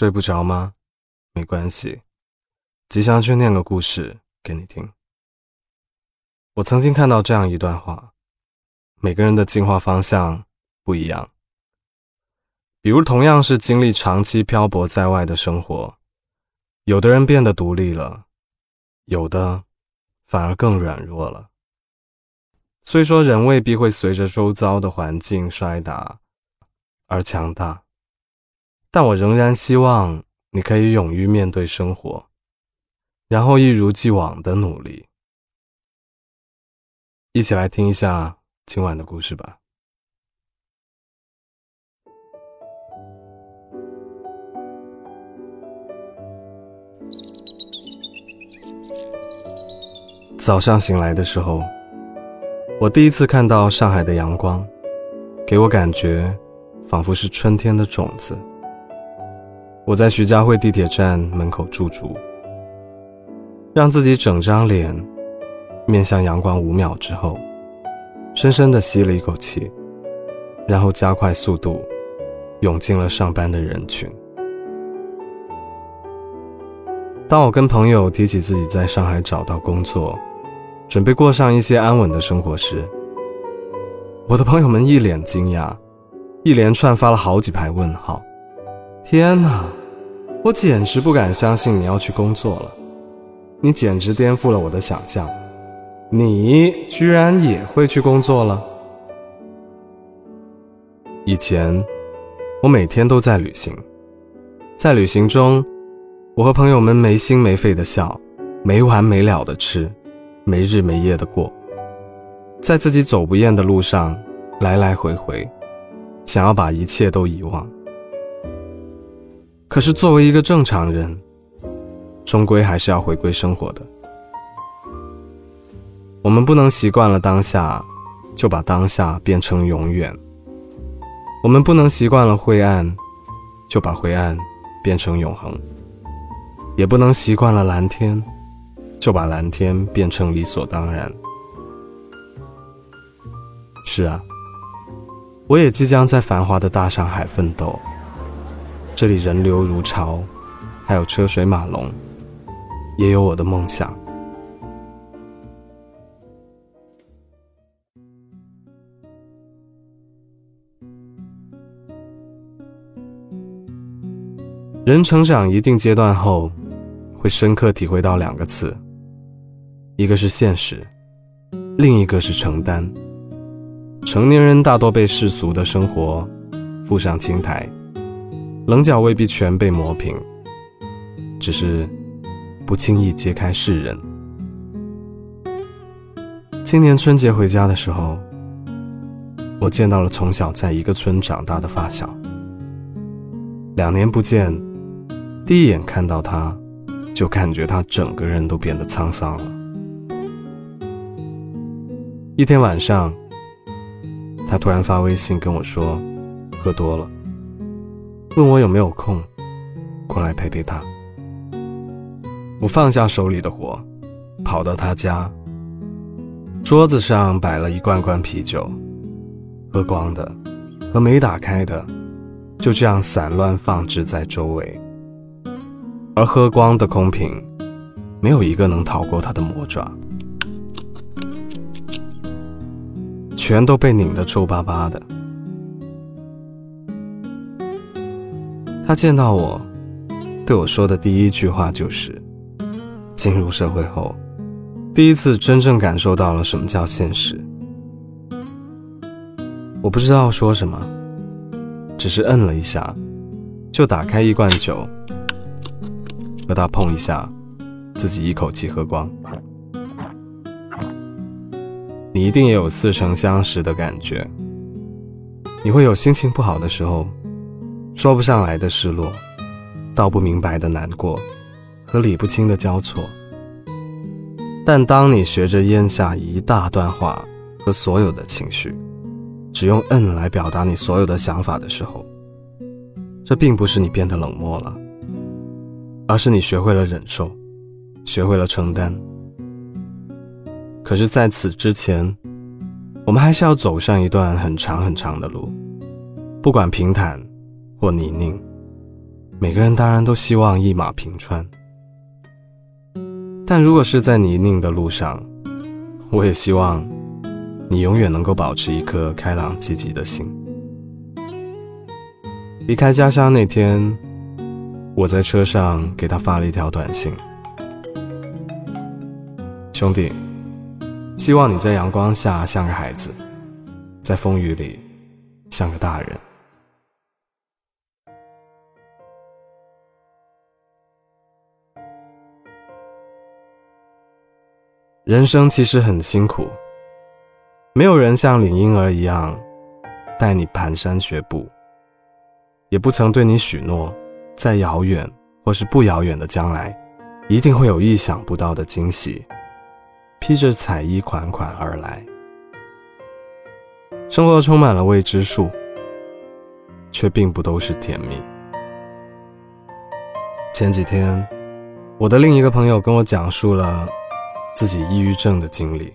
睡不着吗？没关系，吉祥去念个故事给你听。我曾经看到这样一段话：每个人的进化方向不一样。比如，同样是经历长期漂泊在外的生活，有的人变得独立了，有的反而更软弱了。虽说人未必会随着周遭的环境摔打而强大。但我仍然希望你可以勇于面对生活，然后一如既往的努力。一起来听一下今晚的故事吧。早上醒来的时候，我第一次看到上海的阳光，给我感觉仿佛是春天的种子。我在徐家汇地铁站门口驻足，让自己整张脸面向阳光五秒之后，深深的吸了一口气，然后加快速度，涌进了上班的人群。当我跟朋友提起自己在上海找到工作，准备过上一些安稳的生活时，我的朋友们一脸惊讶，一连串发了好几排问号。天哪！我简直不敢相信你要去工作了，你简直颠覆了我的想象，你居然也会去工作了。以前，我每天都在旅行，在旅行中，我和朋友们没心没肺的笑，没完没了的吃，没日没夜的过，在自己走不厌的路上来来回回，想要把一切都遗忘。可是，作为一个正常人，终归还是要回归生活的。我们不能习惯了当下，就把当下变成永远；我们不能习惯了灰暗，就把灰暗变成永恒；也不能习惯了蓝天，就把蓝天变成理所当然。是啊，我也即将在繁华的大上海奋斗。这里人流如潮，还有车水马龙，也有我的梦想。人成长一定阶段后，会深刻体会到两个词，一个是现实，另一个是承担。成年人大多被世俗的生活附上青苔。棱角未必全被磨平，只是不轻易揭开世人。今年春节回家的时候，我见到了从小在一个村长大的发小。两年不见，第一眼看到他，就感觉他整个人都变得沧桑了。一天晚上，他突然发微信跟我说，喝多了。问我有没有空过来陪陪他。我放下手里的活，跑到他家。桌子上摆了一罐罐啤酒，喝光的和没打开的，就这样散乱放置在周围。而喝光的空瓶，没有一个能逃过他的魔爪，全都被拧得皱巴巴的。他见到我，对我说的第一句话就是：“进入社会后，第一次真正感受到了什么叫现实。”我不知道说什么，只是摁了一下，就打开一罐酒，和他碰一下，自己一口气喝光。你一定也有似曾相识的感觉，你会有心情不好的时候。说不上来的失落，道不明白的难过，和理不清的交错。但当你学着咽下一大段话和所有的情绪，只用“嗯”来表达你所有的想法的时候，这并不是你变得冷漠了，而是你学会了忍受，学会了承担。可是，在此之前，我们还是要走上一段很长很长的路，不管平坦。或泥泞，每个人当然都希望一马平川，但如果是在泥泞的路上，我也希望你永远能够保持一颗开朗积极的心。离开家乡那天，我在车上给他发了一条短信：“兄弟，希望你在阳光下像个孩子，在风雨里像个大人。”人生其实很辛苦，没有人像领婴儿一样带你蹒跚学步。也不曾对你许诺，在遥远或是不遥远的将来，一定会有意想不到的惊喜，披着彩衣款款而来。生活充满了未知数，却并不都是甜蜜。前几天，我的另一个朋友跟我讲述了自己抑郁症的经历。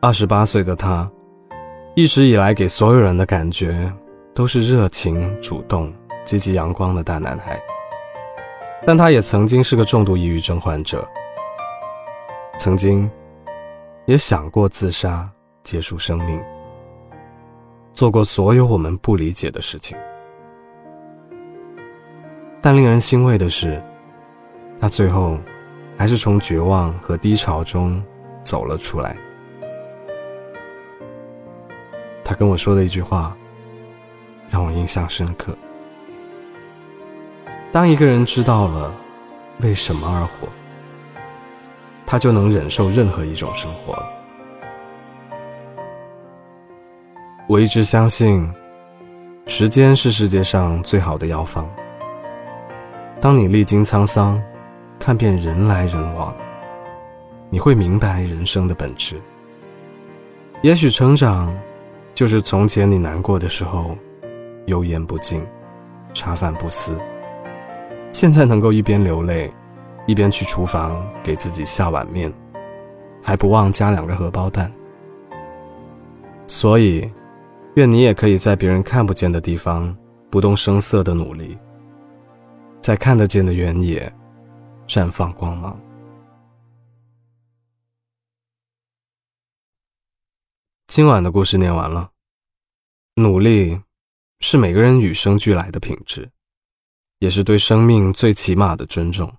二十八岁的他，一直以来给所有人的感觉。都是热情、主动、积极、阳光的大男孩，但他也曾经是个重度抑郁症患者，曾经也想过自杀、结束生命，做过所有我们不理解的事情。但令人欣慰的是，他最后还是从绝望和低潮中走了出来。他跟我说的一句话。让我印象深刻。当一个人知道了为什么而活，他就能忍受任何一种生活。我一直相信，时间是世界上最好的药方。当你历经沧桑，看遍人来人往，你会明白人生的本质。也许成长，就是从前你难过的时候。油盐不进，茶饭不思。现在能够一边流泪，一边去厨房给自己下碗面，还不忘加两个荷包蛋。所以，愿你也可以在别人看不见的地方不动声色的努力，在看得见的原野绽放光芒。今晚的故事念完了，努力。是每个人与生俱来的品质，也是对生命最起码的尊重。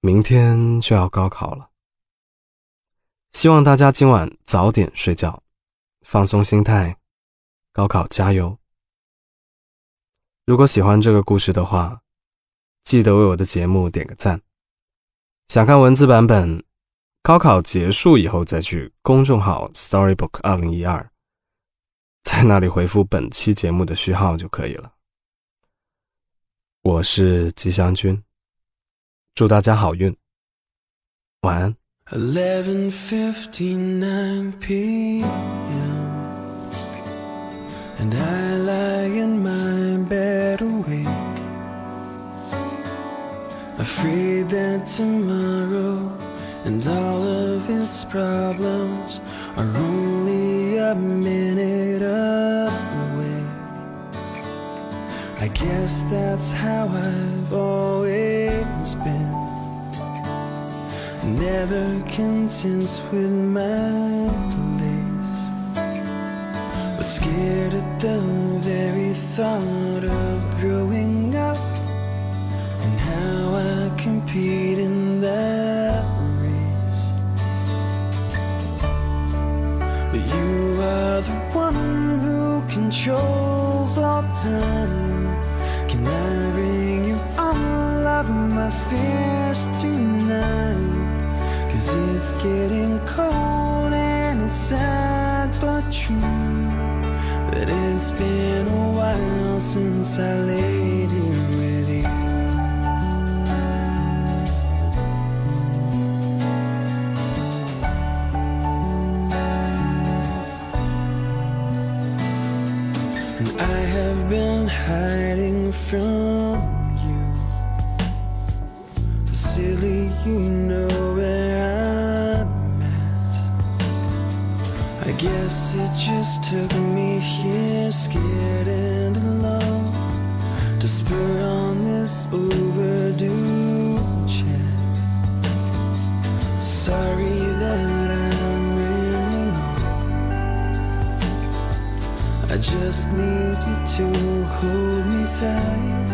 明天就要高考了，希望大家今晚早点睡觉，放松心态，高考加油。如果喜欢这个故事的话，记得为我的节目点个赞。想看文字版本，高考结束以后再去公众号 Storybook 二零一二。在那里回复本期节目的序号就可以了。我是吉祥君，祝大家好运，晚安。A minute away. I guess that's how I've always been. Never content with my place, but scared at the very thought of growing Compete that race. But you are the one who controls all time. Can I bring you all of my fears tonight? Cause it's getting cold and it's sad but true. That it's been a while since I laid here from you. Silly, you know where I'm at. I guess it just took me here, scared and alone, to spur on this overdue chat. Sorry that I just need you to hold me tight.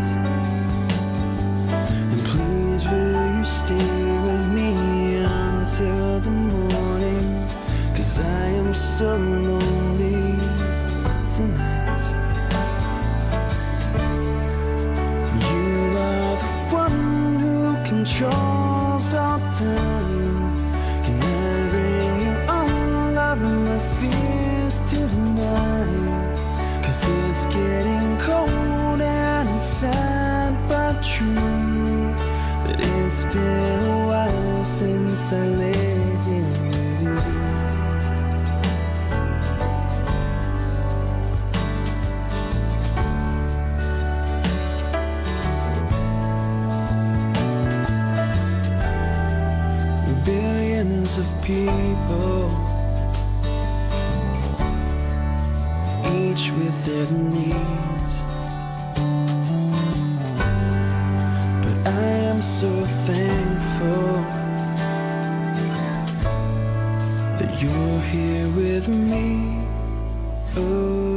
But it's been a while since I here with you. billions of people, each with their needs. I am so thankful that you're here with me. Oh.